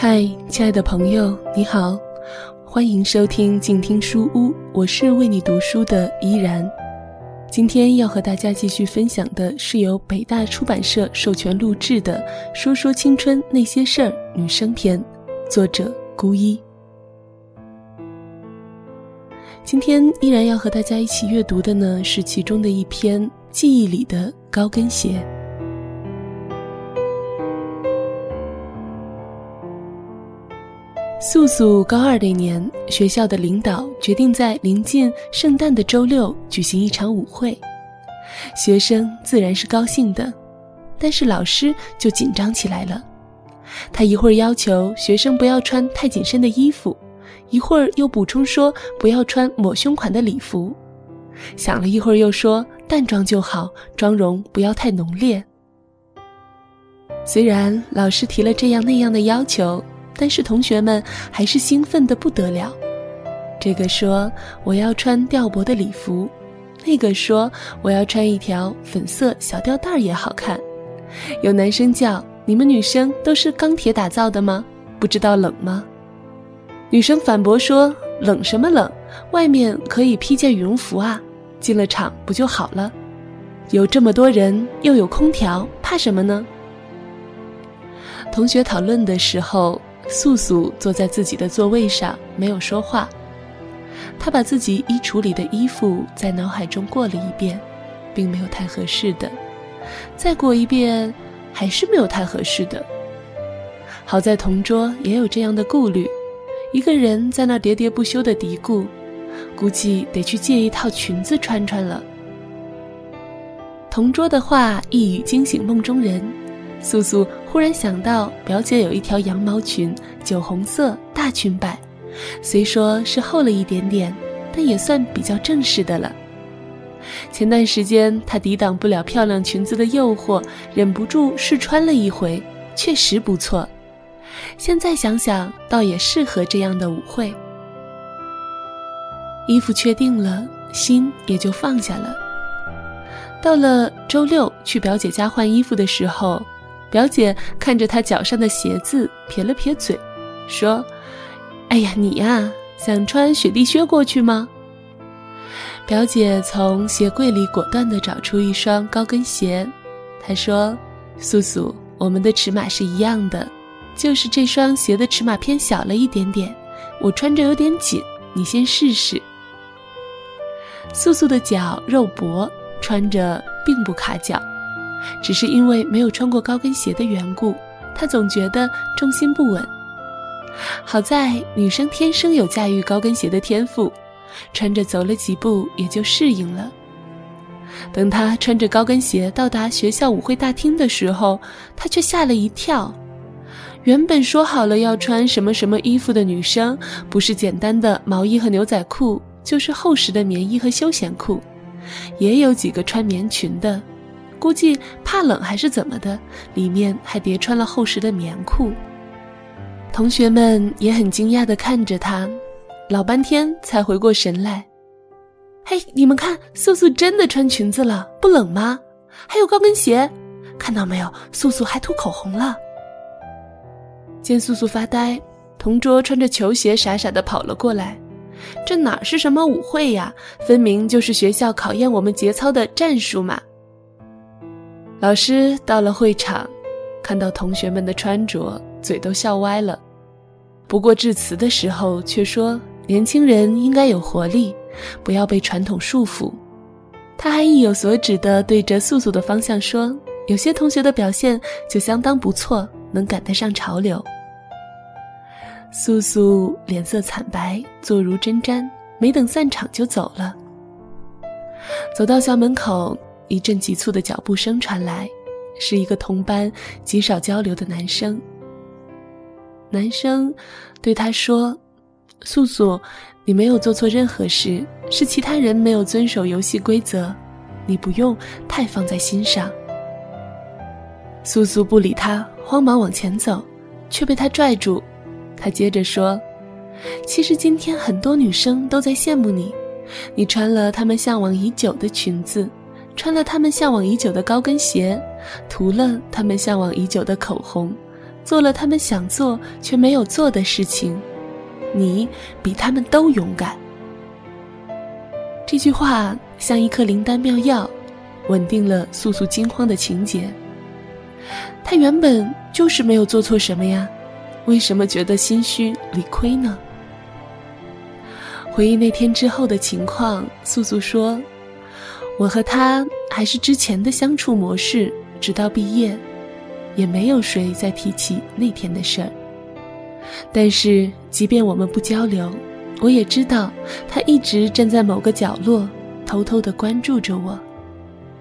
嗨，亲爱的朋友，你好，欢迎收听静听书屋，我是为你读书的依然。今天要和大家继续分享的是由北大出版社授权录制的《说说青春那些事儿》女生篇，作者孤一。今天依然要和大家一起阅读的呢，是其中的一篇《记忆里的高跟鞋》。素素高二那年，学校的领导决定在临近圣诞的周六举行一场舞会，学生自然是高兴的，但是老师就紧张起来了。他一会儿要求学生不要穿太紧身的衣服，一会儿又补充说不要穿抹胸款的礼服，想了一会儿又说淡妆就好，妆容不要太浓烈。虽然老师提了这样那样的要求。但是同学们还是兴奋的不得了。这个说我要穿吊脖的礼服，那个说我要穿一条粉色小吊带也好看。有男生叫你们女生都是钢铁打造的吗？不知道冷吗？女生反驳说冷什么冷？外面可以披件羽绒服啊，进了场不就好了？有这么多人，又有空调，怕什么呢？同学讨论的时候。素素坐在自己的座位上，没有说话。她把自己衣橱里的衣服在脑海中过了一遍，并没有太合适的。再过一遍，还是没有太合适的。好在同桌也有这样的顾虑，一个人在那喋喋不休的嘀咕，估计得去借一套裙子穿穿了。同桌的话一语惊醒梦中人。素素忽然想到，表姐有一条羊毛裙，酒红色大裙摆，虽说是厚了一点点，但也算比较正式的了。前段时间她抵挡不了漂亮裙子的诱惑，忍不住试穿了一回，确实不错。现在想想，倒也适合这样的舞会。衣服确定了，心也就放下了。到了周六去表姐家换衣服的时候。表姐看着他脚上的鞋子，撇了撇嘴，说：“哎呀，你呀，想穿雪地靴过去吗？”表姐从鞋柜里果断地找出一双高跟鞋，她说：“素素，我们的尺码是一样的，就是这双鞋的尺码偏小了一点点，我穿着有点紧，你先试试。”素素的脚肉薄，穿着并不卡脚。只是因为没有穿过高跟鞋的缘故，她总觉得重心不稳。好在女生天生有驾驭高跟鞋的天赋，穿着走了几步也就适应了。等她穿着高跟鞋到达学校舞会大厅的时候，她却吓了一跳。原本说好了要穿什么什么衣服的女生，不是简单的毛衣和牛仔裤，就是厚实的棉衣和休闲裤，也有几个穿棉裙的。估计怕冷还是怎么的，里面还叠穿了厚实的棉裤。同学们也很惊讶地看着他，老半天才回过神来。嘿，你们看，素素真的穿裙子了，不冷吗？还有高跟鞋，看到没有？素素还涂口红了。见素素发呆，同桌穿着球鞋傻傻地跑了过来。这哪是什么舞会呀？分明就是学校考验我们节操的战术嘛！老师到了会场，看到同学们的穿着，嘴都笑歪了。不过致辞的时候却说：“年轻人应该有活力，不要被传统束缚。”他还意有所指地对着素素的方向说：“有些同学的表现就相当不错，能赶得上潮流。”素素脸色惨白，坐如针毡，没等散场就走了。走到校门口。一阵急促的脚步声传来，是一个同班极少交流的男生。男生对他说：“素素，你没有做错任何事，是其他人没有遵守游戏规则，你不用太放在心上。”素素不理他，慌忙往前走，却被他拽住。他接着说：“其实今天很多女生都在羡慕你，你穿了她们向往已久的裙子。”穿了他们向往已久的高跟鞋，涂了他们向往已久的口红，做了他们想做却没有做的事情，你比他们都勇敢。这句话像一颗灵丹妙药，稳定了素素惊慌的情节。他原本就是没有做错什么呀，为什么觉得心虚理亏呢？回忆那天之后的情况，素素说：“我和他还是之前的相处模式，直到毕业，也没有谁再提起那天的事儿。但是，即便我们不交流，我也知道他一直站在某个角落，偷偷的关注着我，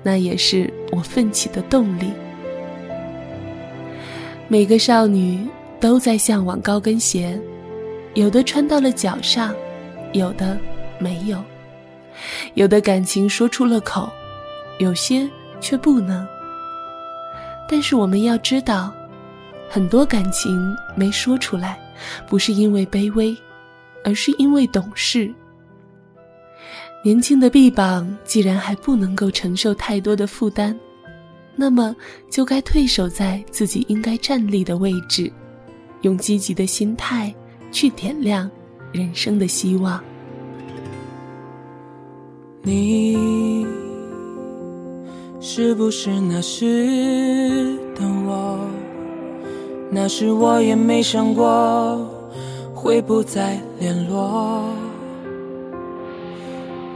那也是我奋起的动力。每个少女都在向往高跟鞋，有的穿到了脚上。”有的没有，有的感情说出了口，有些却不能。但是我们要知道，很多感情没说出来，不是因为卑微，而是因为懂事。年轻的臂膀既然还不能够承受太多的负担，那么就该退守在自己应该站立的位置，用积极的心态去点亮。人生的希望。你是不是那时的我？那时我也没想过会不再联络。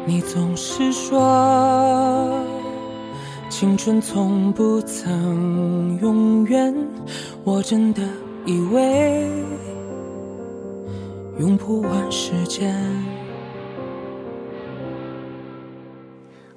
你总是说青春从不曾永远，我真的以为。用不完时间。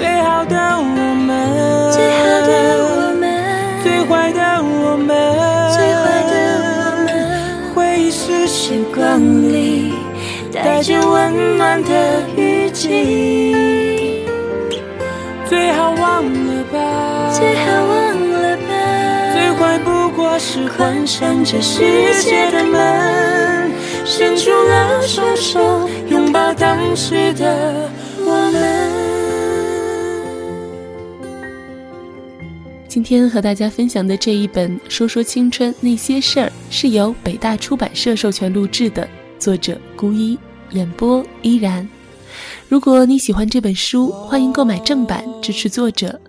最好的我们，最好的我们，最坏的我们，最坏的我们。回忆是时光里带着温暖的雨季。最好忘了吧，最好忘了吧。最坏不过是关上这世界的门。伸出了双手，拥抱当时的我们。今天和大家分享的这一本《说说青春那些事儿》，是由北大出版社授权录制的，作者孤一，演播依然。如果你喜欢这本书，欢迎购买正版支持作者。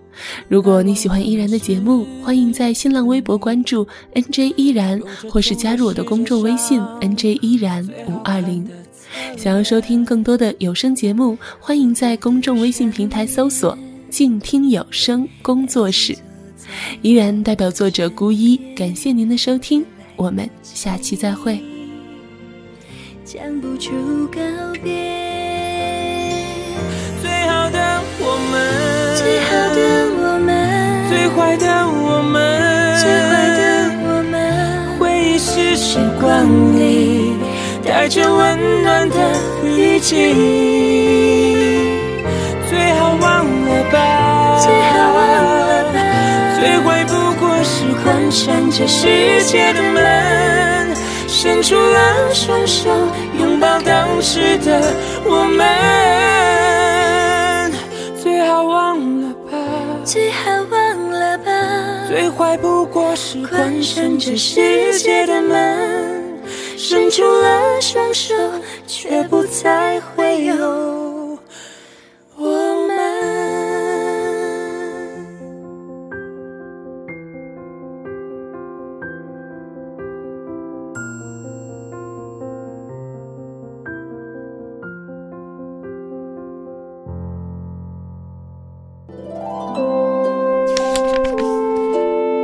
如果你喜欢依然的节目，欢迎在新浪微博关注 NJ 依然，或是加入我的公众微信 NJ 依然五二零。想要收听更多的有声节目，欢迎在公众微信平台搜索“静听有声工作室”。依然代表作者孤一，感谢您的收听，我们下期再会。讲不出告别。最好的我们，最好的我们，最坏的我们，最坏的我们。回忆是时光里带着温暖的雨季。最好忘了吧，这世界的门，伸出了双手，拥抱当时的我们。最好忘了吧，最好忘了吧。最坏不过是关上这世界的门，伸出了双手，却不再会有